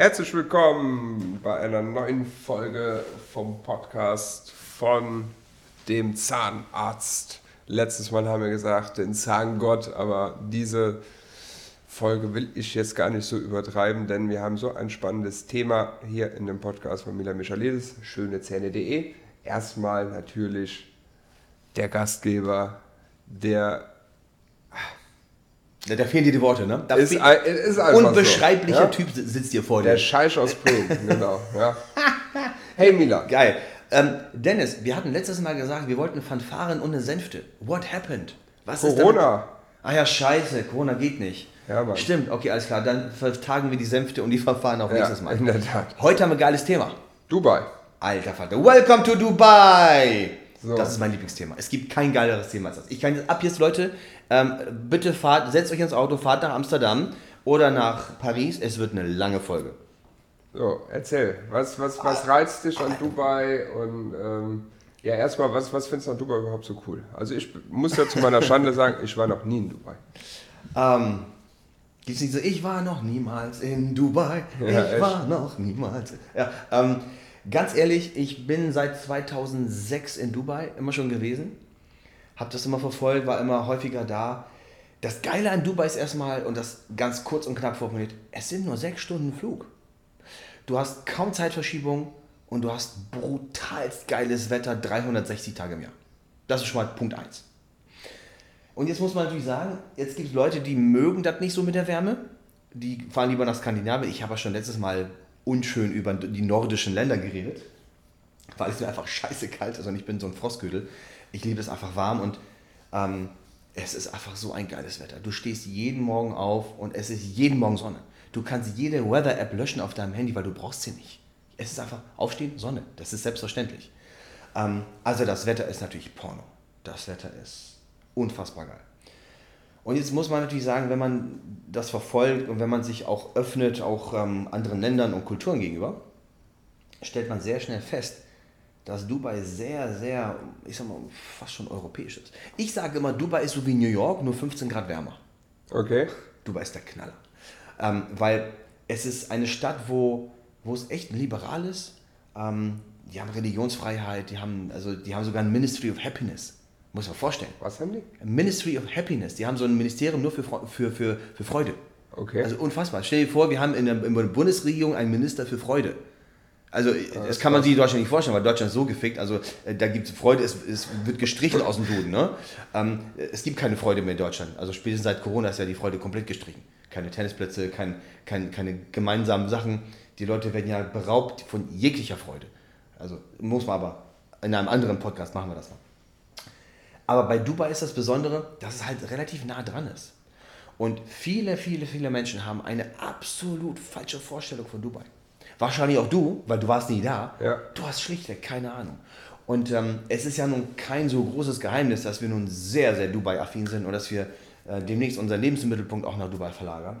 Herzlich willkommen bei einer neuen Folge vom Podcast von dem Zahnarzt. Letztes Mal haben wir gesagt, den Zahngott, aber diese Folge will ich jetzt gar nicht so übertreiben, denn wir haben so ein spannendes Thema hier in dem Podcast von Mila Michaelidis, schönezähne.de. Erstmal natürlich der Gastgeber, der da, da fehlen dir die Worte, ne? Da ist, ein, ist unbeschreiblicher so, ja? Typ sitzt dir vor dir. Der Scheich aus Bremen, genau. Ja. Hey Mila. Geil. Ähm, Dennis, wir hatten letztes Mal gesagt, wir wollten Fanfaren und eine Sänfte. What happened? Was Corona. ah ja, scheiße, Corona geht nicht. Ja, Mann. Stimmt, okay, alles klar. Dann vertagen wir die Sänfte und die Verfahren auf ja, nächstes Mal. In der Tat. Heute haben wir ein geiles Thema. Dubai. Alter Vater. Welcome to Dubai! So. Das ist mein Lieblingsthema. Es gibt kein geileres Thema als das. Ich kann jetzt ab jetzt, Leute, ähm, bitte fahrt, setzt euch ins Auto, fahrt nach Amsterdam oder nach Paris. Es wird eine lange Folge. So, erzähl. Was, was, was reizt dich an Dubai? Und ähm, ja, erstmal, was, was findest du an Dubai überhaupt so cool? Also ich muss ja zu meiner Schande sagen, ich war noch nie in Dubai. Ähm, gibt's nicht so, ich war noch niemals in Dubai. Ja, ich echt? war noch niemals. Ja, ähm, Ganz ehrlich, ich bin seit 2006 in Dubai immer schon gewesen. Habe das immer verfolgt, war immer häufiger da. Das Geile an Dubai ist erstmal, und das ganz kurz und knapp formuliert, es sind nur sechs Stunden Flug. Du hast kaum Zeitverschiebung und du hast brutalst geiles Wetter 360 Tage im Jahr. Das ist schon mal Punkt 1. Und jetzt muss man natürlich sagen, jetzt gibt es Leute, die mögen das nicht so mit der Wärme. Die fahren lieber nach Skandinavien. Ich habe ja schon letztes Mal unschön über die nordischen Länder geredet, weil es mir einfach scheiße kalt ist und ich bin so ein Frostgödel. Ich liebe es einfach warm und ähm, es ist einfach so ein geiles Wetter. Du stehst jeden Morgen auf und es ist jeden Morgen Sonne. Du kannst jede Weather-App löschen auf deinem Handy, weil du brauchst sie nicht. Es ist einfach Aufstehen, Sonne. Das ist selbstverständlich. Ähm, also das Wetter ist natürlich Porno. Das Wetter ist unfassbar geil. Und jetzt muss man natürlich sagen, wenn man das verfolgt und wenn man sich auch öffnet, auch ähm, anderen Ländern und Kulturen gegenüber, stellt man sehr schnell fest, dass Dubai sehr, sehr, ich sag mal, fast schon europäisch ist. Ich sage immer, Dubai ist so wie New York, nur 15 Grad wärmer. Okay. Dubai ist der Knaller. Ähm, weil es ist eine Stadt, wo, wo es echt liberal ist. Ähm, die haben Religionsfreiheit, die haben, also, die haben sogar ein Ministry of Happiness. Muss man vorstellen. Was haben die? Ministry of Happiness. Die haben so ein Ministerium nur für, für, für, für Freude. Okay. Also unfassbar. Stell dir vor, wir haben in der, in der Bundesregierung einen Minister für Freude. Also das, das kann man sich in Deutschland nicht vorstellen, weil Deutschland ist so gefickt. Also äh, da gibt es Freude, es, es wird gestrichen aus dem Duden. Ne? Ähm, es gibt keine Freude mehr in Deutschland. Also spätestens seit Corona ist ja die Freude komplett gestrichen. Keine Tennisplätze, kein, kein, keine gemeinsamen Sachen. Die Leute werden ja beraubt von jeglicher Freude. Also muss man aber in einem anderen Podcast machen wir das noch. Aber bei Dubai ist das Besondere, dass es halt relativ nah dran ist. Und viele, viele, viele Menschen haben eine absolut falsche Vorstellung von Dubai. Wahrscheinlich auch du, weil du warst nie da. Ja. Du hast schlichtweg keine Ahnung. Und ähm, es ist ja nun kein so großes Geheimnis, dass wir nun sehr, sehr Dubai-affin sind und dass wir äh, demnächst unseren Lebensmittelpunkt auch nach Dubai verlagern.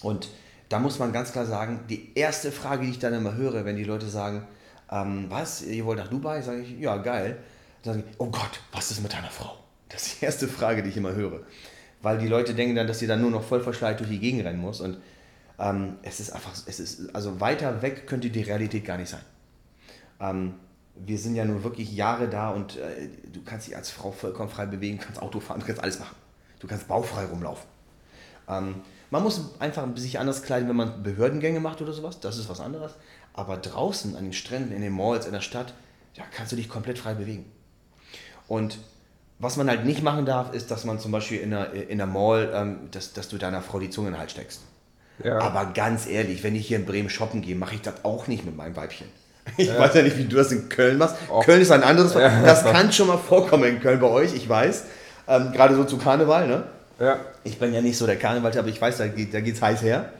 Und da muss man ganz klar sagen, die erste Frage, die ich dann immer höre, wenn die Leute sagen, ähm, was, ihr wollt nach Dubai? Sage ich, ja, geil sagen, oh Gott, was ist mit deiner Frau? Das ist die erste Frage, die ich immer höre. Weil die Leute denken dann, dass sie dann nur noch voll verschleiert durch die Gegend rennen muss. Und ähm, es ist einfach, es ist, also weiter weg könnte die Realität gar nicht sein. Ähm, wir sind ja nur wirklich Jahre da und äh, du kannst dich als Frau vollkommen frei bewegen, kannst Auto fahren, du kannst alles machen. Du kannst baufrei rumlaufen. Ähm, man muss einfach sich anders kleiden, wenn man Behördengänge macht oder sowas, das ist was anderes. Aber draußen an den Stränden, in den Malls, in der Stadt, da kannst du dich komplett frei bewegen. Und was man halt nicht machen darf, ist, dass man zum Beispiel in der, in der Mall, ähm, dass, dass du deiner Frau die Zunge in den Hals steckst. Ja. Aber ganz ehrlich, wenn ich hier in Bremen shoppen gehe, mache ich das auch nicht mit meinem Weibchen. Ich ja. weiß ja nicht, wie du das in Köln machst. Oh. Köln ist ein anderes. Ja. Das kann schon mal vorkommen in Köln bei euch, ich weiß. Ähm, Gerade so zu Karneval, ne? Ja. Ich bin ja nicht so der Karneval, aber ich weiß, da geht es heiß her.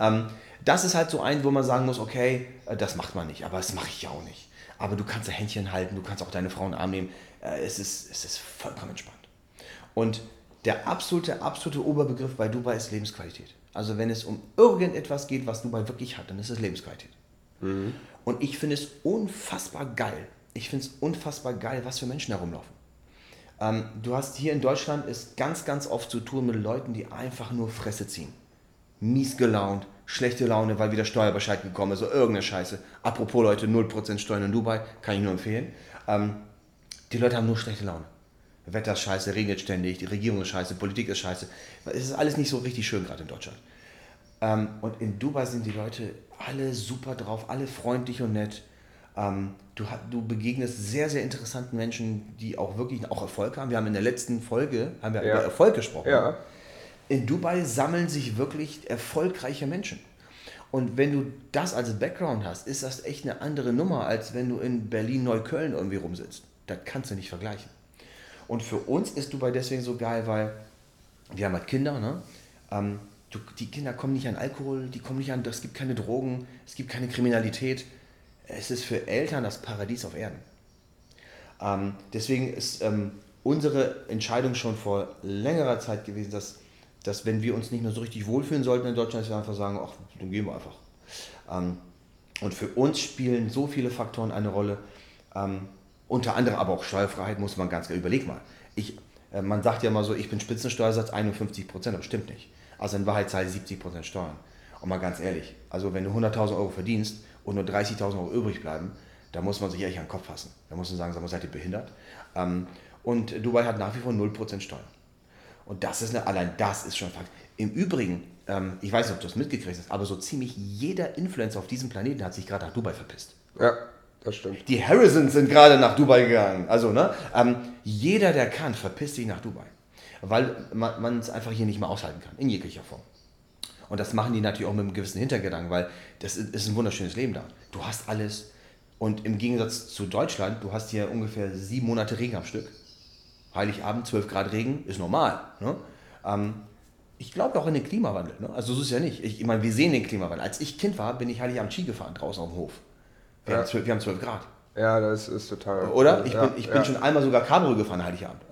Ähm, das ist halt so ein, wo man sagen muss, okay, äh, das macht man nicht, aber das mache ich ja auch nicht. Aber du kannst Händchen halten, du kannst auch deine Frau in den Arm nehmen. Äh, es, ist, es ist vollkommen entspannt. Und der absolute, absolute Oberbegriff bei Dubai ist Lebensqualität. Also wenn es um irgendetwas geht, was Dubai wirklich hat, dann ist es Lebensqualität. Mhm. Und ich finde es unfassbar geil. Ich finde es unfassbar geil, was für Menschen herumlaufen. Ähm, du hast hier in Deutschland ist ganz, ganz oft zu tun mit Leuten, die einfach nur Fresse ziehen. Mies gelaunt, schlechte Laune, weil wieder Steuerbescheid gekommen ist, so irgendeine Scheiße. Apropos Leute, 0% Steuern in Dubai, kann ich nur empfehlen. Ähm, die Leute haben nur schlechte Laune. Wetter ist scheiße, regnet ständig, die Regierung ist scheiße, Politik ist scheiße. Es ist alles nicht so richtig schön gerade in Deutschland. Ähm, und in Dubai sind die Leute alle super drauf, alle freundlich und nett. Ähm, du, du begegnest sehr, sehr interessanten Menschen, die auch wirklich auch Erfolg haben. Wir haben in der letzten Folge haben wir ja. über Erfolg gesprochen. Ja. In Dubai sammeln sich wirklich erfolgreiche Menschen. Und wenn du das als Background hast, ist das echt eine andere Nummer, als wenn du in Berlin-Neukölln irgendwie rumsitzt. Das kannst du nicht vergleichen. Und für uns ist Dubai deswegen so geil, weil wir haben halt Kinder, ne? Ähm, die Kinder kommen nicht an Alkohol, die kommen nicht an, es gibt keine Drogen, es gibt keine Kriminalität. Es ist für Eltern das Paradies auf Erden. Ähm, deswegen ist ähm, unsere Entscheidung schon vor längerer Zeit gewesen, dass, dass wenn wir uns nicht mehr so richtig wohlfühlen sollten in Deutschland, dass wir einfach sagen, ach, dann gehen wir einfach. Ähm, und für uns spielen so viele Faktoren eine Rolle, ähm, unter anderem aber auch Steuerfreiheit, muss man ganz klar überlegen mal. Ich, äh, man sagt ja mal so, ich bin Spitzensteuersatz 51 Prozent, aber stimmt nicht. Also in Wahrheit zahle ich 70 Prozent Steuern. Und mal ganz ehrlich, also wenn du 100.000 Euro verdienst und nur 30.000 Euro übrig bleiben, da muss man sich ehrlich an den Kopf fassen. Da muss man sagen, sag mal, seid ihr behindert? Ähm, und Dubai hat nach wie vor 0% Steuern. Und das ist eine, allein das ist schon Fakt. Im Übrigen, ähm, ich weiß nicht, ob du das mitgekriegt hast, aber so ziemlich jeder Influencer auf diesem Planeten hat sich gerade nach Dubai verpisst. Ja, das stimmt. Die Harrisons sind gerade nach Dubai gegangen. Also, ne? Ähm, jeder, der kann, verpisst sich nach Dubai weil man es einfach hier nicht mehr aushalten kann, in jeglicher Form. Und das machen die natürlich auch mit einem gewissen Hintergedanken, weil das ist ein wunderschönes Leben da. Du hast alles und im Gegensatz zu Deutschland, du hast hier ungefähr sieben Monate Regen am Stück. Heiligabend, 12 Grad Regen, ist normal. Ne? Ähm, ich glaube auch in den Klimawandel. Ne? Also so ist es ja nicht. Ich, ich meine, wir sehen den Klimawandel. Als ich Kind war, bin ich Heiligabend Ski gefahren draußen auf dem Hof. Wir, ja. haben, 12, wir haben 12 Grad. Ja, das ist total. Oder? Ich ja, bin, ich ja. bin schon einmal sogar Cabrio gefahren, Heiligabend.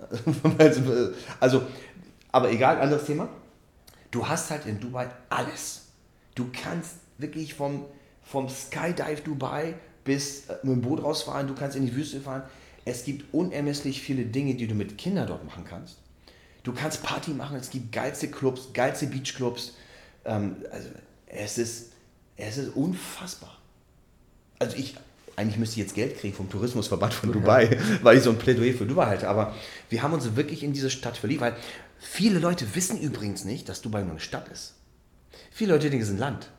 also, aber egal, anderes Thema. Du hast halt in Dubai alles. Du kannst wirklich vom, vom Skydive Dubai bis äh, mit dem Boot rausfahren, du kannst in die Wüste fahren. Es gibt unermesslich viele Dinge, die du mit Kindern dort machen kannst. Du kannst Party machen, es gibt geilste Clubs, geilste Beachclubs. Ähm, also es ist, es ist unfassbar. Also ich, eigentlich müsste ich jetzt Geld kriegen vom Tourismusverband von Dubai, weil ich so ein Plädoyer für Dubai halte. Aber wir haben uns wirklich in diese Stadt verliebt, weil viele Leute wissen übrigens nicht, dass Dubai nur eine Stadt ist. Viele Leute denken, es ist ein Land.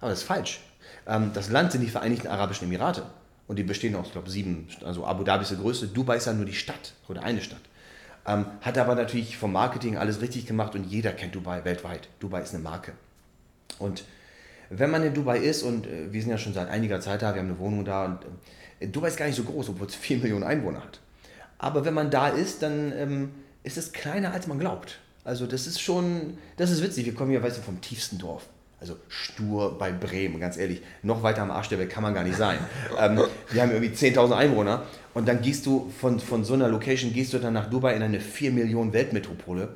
Aber das ist falsch. Ähm, das Land sind die Vereinigten Arabischen Emirate. Und die bestehen aus, ich glaube, sieben, also Abu Dhabi ist der größte, Dubai ist ja nur die Stadt oder eine Stadt. Ähm, hat aber natürlich vom Marketing alles richtig gemacht und jeder kennt Dubai weltweit. Dubai ist eine Marke. Und wenn man in Dubai ist, und äh, wir sind ja schon seit einiger Zeit da, wir haben eine Wohnung da, und äh, Dubai ist gar nicht so groß, obwohl es 4 Millionen Einwohner hat. Aber wenn man da ist, dann ähm, ist es kleiner, als man glaubt. Also das ist schon, das ist witzig. Wir kommen ja, weißt du, vom tiefsten Dorf. Also stur bei Bremen, ganz ehrlich. Noch weiter am Arsch der Welt kann man gar nicht sein. ähm, wir haben irgendwie 10.000 Einwohner und dann gehst du von, von so einer Location, gehst du dann nach Dubai in eine 4 Millionen Weltmetropole.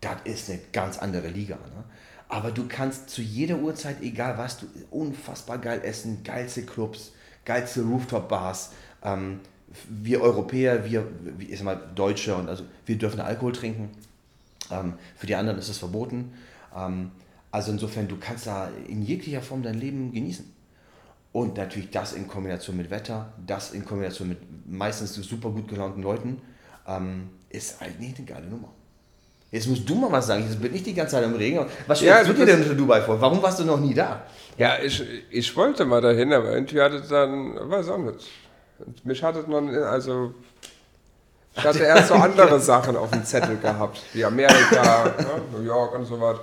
Das ist eine ganz andere Liga. Ne? Aber du kannst zu jeder Uhrzeit, egal was, du unfassbar geil essen, geilste Clubs, geilste Rooftop-Bars. Ähm, wir Europäer, wir, ich sag mal Deutsche, und also wir dürfen Alkohol trinken. Ähm, für die anderen ist es verboten. Ähm, also insofern, du kannst da in jeglicher Form dein Leben genießen. Und natürlich das in Kombination mit Wetter, das in Kombination mit meistens super gut gelaunten Leuten, ähm, ist eigentlich eine geile Nummer. Jetzt musst du mal was sagen. Ich bin nicht die ganze Zeit im Regen. Was stellst ja, du dir denn für Dubai vor? Warum warst du noch nie da? Ja, ich, ich wollte mal dahin, aber irgendwie hatte dann, weiß auch nicht. Mich hatte man, also, ich hatte erst so andere Sachen auf dem Zettel gehabt, wie Amerika, ne, New York und so was.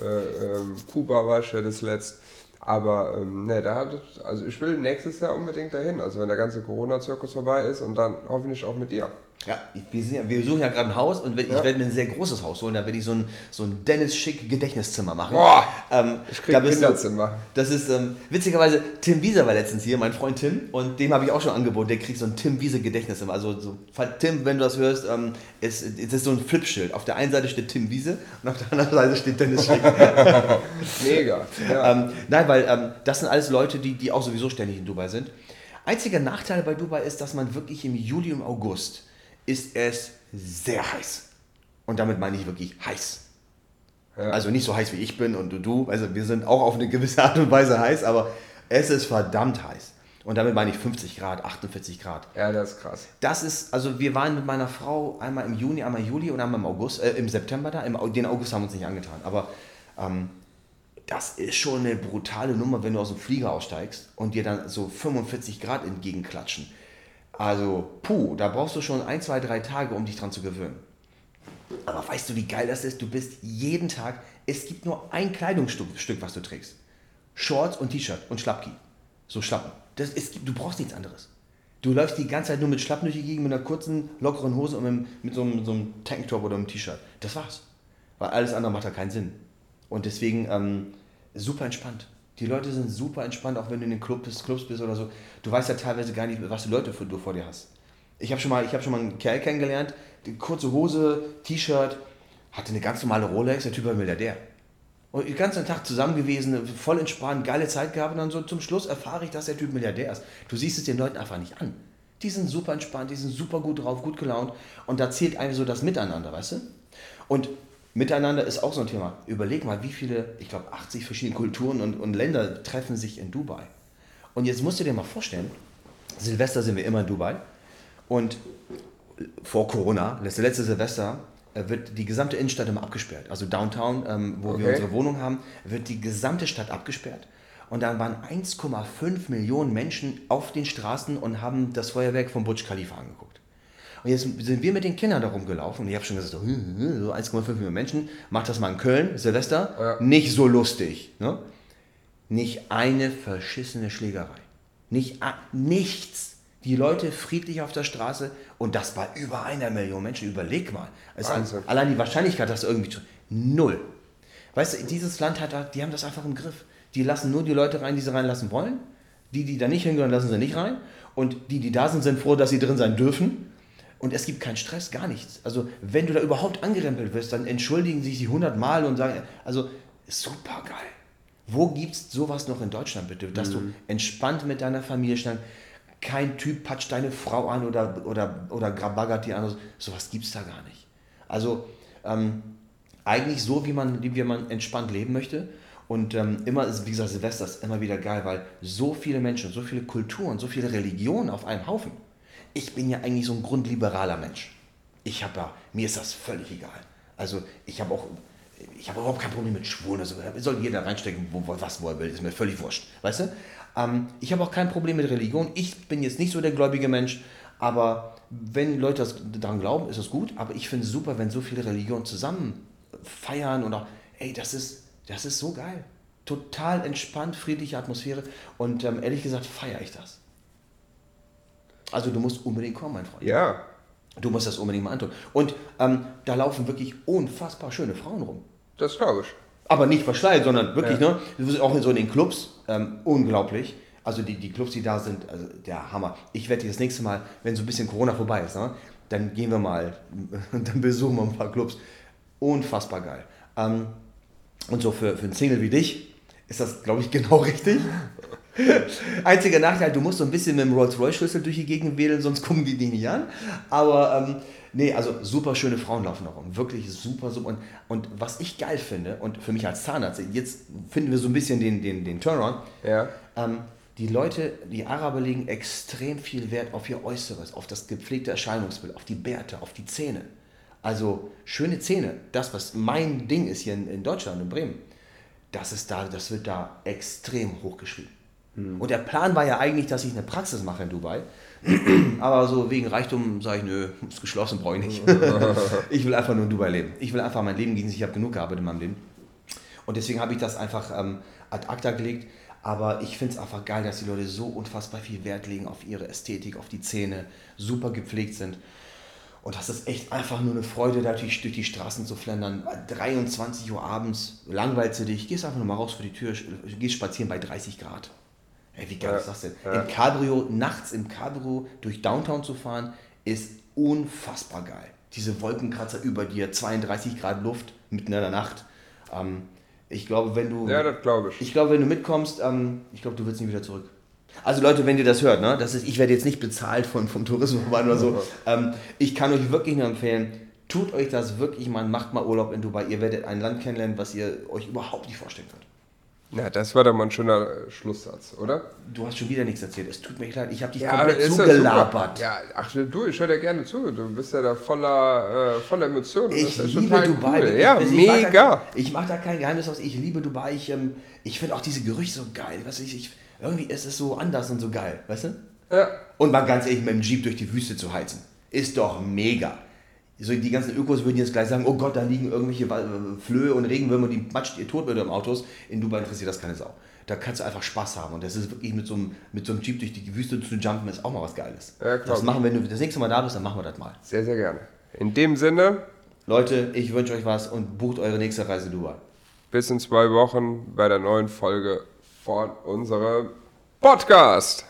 Äh, ähm, Kuba war ich ja das letzte. Aber ähm, ne, da hat also ich will nächstes Jahr unbedingt dahin, also wenn der ganze Corona-Zirkus vorbei ist und dann hoffentlich auch mit dir. Ja, wir, sind, wir suchen ja gerade ein Haus und ich ja. werde mir ein sehr großes Haus holen. Da werde ich so ein, so ein Dennis Schick Gedächtniszimmer machen. Boah, ähm, ich kriege ein Kinderzimmer. Das ist ähm, witzigerweise, Tim Wieser war letztens hier, mein Freund Tim, und dem habe ich auch schon angeboten. Der kriegt so ein Tim Wiese Gedächtniszimmer. Also so, Tim, wenn du das hörst, ähm, es, es ist so ein Flipschild. Auf der einen Seite steht Tim Wiese und auf der anderen Seite steht Dennis Schick. Mega. Ja. Ähm, nein, weil ähm, das sind alles Leute, die, die auch sowieso ständig in Dubai sind. Einziger Nachteil bei Dubai ist, dass man wirklich im Juli und August ist es sehr heiß. Und damit meine ich wirklich heiß. Ja. Also nicht so heiß wie ich bin und du, du. Also wir sind auch auf eine gewisse Art und Weise heiß, aber es ist verdammt heiß. Und damit meine ich 50 Grad, 48 Grad. Ja, das ist krass. Das ist, also wir waren mit meiner Frau einmal im Juni, einmal im Juli und einmal im August, äh, im September da. Im, den August haben wir uns nicht angetan. Aber ähm, das ist schon eine brutale Nummer, wenn du aus dem Flieger aussteigst und dir dann so 45 Grad entgegenklatschen. Also, puh, da brauchst du schon ein, zwei, drei Tage, um dich dran zu gewöhnen. Aber weißt du, wie geil das ist? Du bist jeden Tag, es gibt nur ein Kleidungsstück, was du trägst. Shorts und T-Shirt und Schlappki. So Schlappen. Das ist, du brauchst nichts anderes. Du läufst die ganze Zeit nur mit Schlappen durch die Gegend, mit einer kurzen, lockeren Hose und mit, mit so, einem, so einem Tanktop oder einem T-Shirt. Das war's. Weil alles andere macht da keinen Sinn. Und deswegen ähm, super entspannt. Die Leute sind super entspannt, auch wenn du in den Club bist, Clubs bist oder so. Du weißt ja teilweise gar nicht, was die Leute für, du vor dir hast. Ich habe schon, mal, hab schon mal einen Kerl kennengelernt, kurze Hose, T-Shirt, hatte eine ganz normale Rolex, der Typ war Milliardär. Und den ganzen Tag zusammen gewesen, voll entspannt, geile Zeit gehabt und dann so zum Schluss erfahre ich, dass der Typ Milliardär ist. Du siehst es den Leuten einfach nicht an. Die sind super entspannt, die sind super gut drauf, gut gelaunt und da zählt eigentlich so das Miteinander, weißt du? Und Miteinander ist auch so ein Thema. Überleg mal, wie viele, ich glaube 80 verschiedene Kulturen und, und Länder treffen sich in Dubai. Und jetzt musst du dir mal vorstellen, Silvester sind wir immer in Dubai und vor Corona, letzte, letzte Silvester, äh, wird die gesamte Innenstadt immer abgesperrt. Also Downtown, ähm, wo okay. wir unsere Wohnung haben, wird die gesamte Stadt abgesperrt. Und dann waren 1,5 Millionen Menschen auf den Straßen und haben das Feuerwerk von Burj Khalifa angeguckt. Und jetzt sind wir mit den Kindern da rumgelaufen und ich habe schon gesagt, so 1,5 Millionen Menschen, macht das mal in Köln, Silvester, ja. nicht so lustig. Ne? Nicht eine verschissene Schlägerei. Nicht, nichts die Leute friedlich auf der Straße und das bei über einer Million Menschen. Überleg mal. Also allein die Wahrscheinlichkeit, dass irgendwie null. Weißt du, dieses Land hat, die haben das einfach im Griff. Die lassen nur die Leute rein, die sie reinlassen wollen. Die, die da nicht hingehören, lassen sie nicht rein. Und die, die da sind, sind froh, dass sie drin sein dürfen. Und es gibt keinen Stress, gar nichts. Also, wenn du da überhaupt angerempelt wirst, dann entschuldigen sich sie hundertmal und sagen, also, super geil. Wo gibt es sowas noch in Deutschland, bitte? Dass mhm. du entspannt mit deiner Familie schnell kein Typ patscht deine Frau an oder, oder, oder baggert die an. Sowas gibt es da gar nicht. Also ähm, eigentlich so, wie man, wie man entspannt leben möchte. Und ähm, immer, wie gesagt, Silvester ist immer wieder geil, weil so viele Menschen, so viele Kulturen, so viele Religionen auf einem Haufen. Ich bin ja eigentlich so ein grundliberaler Mensch. Ich habe ja, mir ist das völlig egal. Also ich habe auch, ich habe überhaupt kein Problem mit Schwulen. Also soll jeder reinstecken, wo, was wo er will, ist mir völlig wurscht. Weißt du? Ähm, ich habe auch kein Problem mit Religion. Ich bin jetzt nicht so der gläubige Mensch, aber wenn Leute daran glauben, ist es gut. Aber ich finde es super, wenn so viele Religionen zusammen feiern und ey, das ist, das ist so geil. Total entspannt, friedliche Atmosphäre und ähm, ehrlich gesagt feiere ich das. Also du musst unbedingt kommen, mein Freund. Ja. Du musst das unbedingt mal antun. Und ähm, da laufen wirklich unfassbar schöne Frauen rum. Das glaube ich aber nicht verschleiert, sondern wirklich, ja. ne? Auch in so in den Clubs, ähm, unglaublich. Also die, die Clubs, die da sind, also der Hammer. Ich werde das nächste Mal, wenn so ein bisschen Corona vorbei ist, ne, dann gehen wir mal, dann besuchen wir ein paar Clubs. Unfassbar geil. Ähm, und so für, für einen Single wie dich ist das, glaube ich, genau richtig. Einziger Nachteil, du musst so ein bisschen mit dem Rolls-Royce-Schlüssel durch die Gegend wählen, sonst kommen die nicht an. Aber ähm, Nee, also super schöne Frauen laufen da rum. Wirklich super, super. Und, und was ich geil finde, und für mich als Zahnarzt, jetzt finden wir so ein bisschen den, den, den Turnaround. Ja. Ähm, die Leute, die Araber legen extrem viel Wert auf ihr Äußeres, auf das gepflegte Erscheinungsbild, auf die Bärte, auf die Zähne. Also schöne Zähne, das, was mein Ding ist hier in, in Deutschland, in Bremen, das, ist da, das wird da extrem hochgeschrieben. Hm. Und der Plan war ja eigentlich, dass ich eine Praxis mache in Dubai. Aber so wegen Reichtum sage ich, nö, ist geschlossen, brauche ich nicht. ich will einfach nur in Dubai leben. Ich will einfach mein Leben genießen. Ich habe genug gearbeitet in meinem Leben. Und deswegen habe ich das einfach ähm, ad acta gelegt. Aber ich finde es einfach geil, dass die Leute so unfassbar viel Wert legen auf ihre Ästhetik, auf die Zähne, super gepflegt sind. Und das ist echt einfach nur eine Freude, da durch, durch die Straßen zu flendern. 23 Uhr abends, langweilst du dich, gehst einfach nur mal raus vor die Tür, gehst spazieren bei 30 Grad. Ey, wie geil ja, ist das denn? Ja. Im Cabrio, nachts im Cabrio durch Downtown zu fahren, ist unfassbar geil. Diese Wolkenkratzer über dir, 32 Grad Luft mitten in der Nacht. Ähm, ich glaube, wenn du. Ja, das glaube ich. Ich glaube, wenn du mitkommst, ähm, ich glaube, du willst nie wieder zurück. Also Leute, wenn ihr das hört, ne, das ist, ich werde jetzt nicht bezahlt von, vom Tourismusverband oder so. Ähm, ich kann euch wirklich nur empfehlen, Tut euch das wirklich mal, macht mal Urlaub in Dubai. Ihr werdet ein Land kennenlernen, was ihr euch überhaupt nicht vorstellen könnt. Ja, das war doch mal ein schöner Schlusssatz, oder? Du hast schon wieder nichts erzählt. Es tut mir leid, ich habe dich ja, komplett zugelabert. Ja, ach du, ich höre dir gerne zu. Du bist ja da voller, äh, voller Emotionen. Ich liebe Dubai. Cool. Ja, ich, mega. Ich mache da, kein Geheimnis aus. Ich liebe Dubai. Ich, ähm, ich finde auch diese Gerüche so geil. Du, ich, ich, irgendwie ist es so anders und so geil. Weißt du? Ja. Und mal ganz ehrlich, mit dem Jeep durch die Wüste zu heizen. Ist doch mega so die ganzen Ökos würden jetzt gleich sagen, oh Gott, da liegen irgendwelche Flöhe und Regenwürmer, die matscht ihr tot mit ihrem Autos. In Dubai interessiert das keine Sau. Da kannst du einfach Spaß haben. Und das ist wirklich mit so einem, mit so einem Jeep durch die Wüste zu jumpen, ist auch mal was Geiles. Ja, das machen wir, wenn du das nächste Mal da bist, dann machen wir das mal. Sehr, sehr gerne. In dem Sinne. Leute, ich wünsche euch was und bucht eure nächste Reise Dubai. Bis in zwei Wochen bei der neuen Folge von unserem Podcast.